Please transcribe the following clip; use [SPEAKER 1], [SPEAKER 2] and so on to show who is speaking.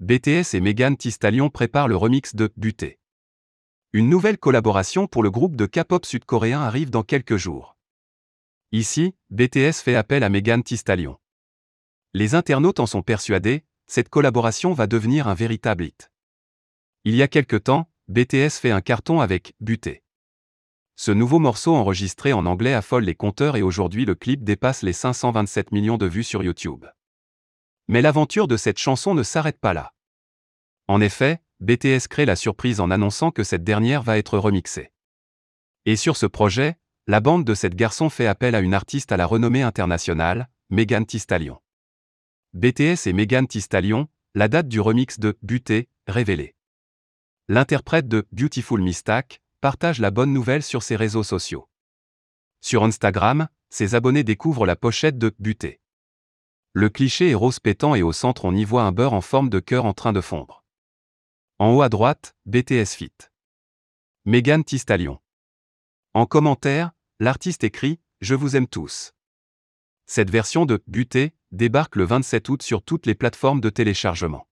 [SPEAKER 1] BTS et Megan Thee Stallion préparent le remix de Buté. Une nouvelle collaboration pour le groupe de K-pop sud-coréen arrive dans quelques jours. Ici, BTS fait appel à Megan Thee Stallion. Les internautes en sont persuadés, cette collaboration va devenir un véritable hit. Il y a quelque temps, BTS fait un carton avec Buté. Ce nouveau morceau enregistré en anglais affole les compteurs et aujourd'hui le clip dépasse les 527 millions de vues sur YouTube. Mais l'aventure de cette chanson ne s'arrête pas là. En effet, BTS crée la surprise en annonçant que cette dernière va être remixée. Et sur ce projet, la bande de cette garçon fait appel à une artiste à la renommée internationale, Megan Thee Stallion. BTS et Megan Thee Stallion, la date du remix de Buté, révélée. L'interprète de Beautiful Mistake, partage la bonne nouvelle sur ses réseaux sociaux. Sur Instagram, ses abonnés découvrent la pochette de Buté. Le cliché est rose pétant et au centre on y voit un beurre en forme de cœur en train de fondre. En haut à droite, BTS Fit. Megan Thee En commentaire, l'artiste écrit Je vous aime tous. Cette version de Buté débarque le 27 août sur toutes les plateformes de téléchargement.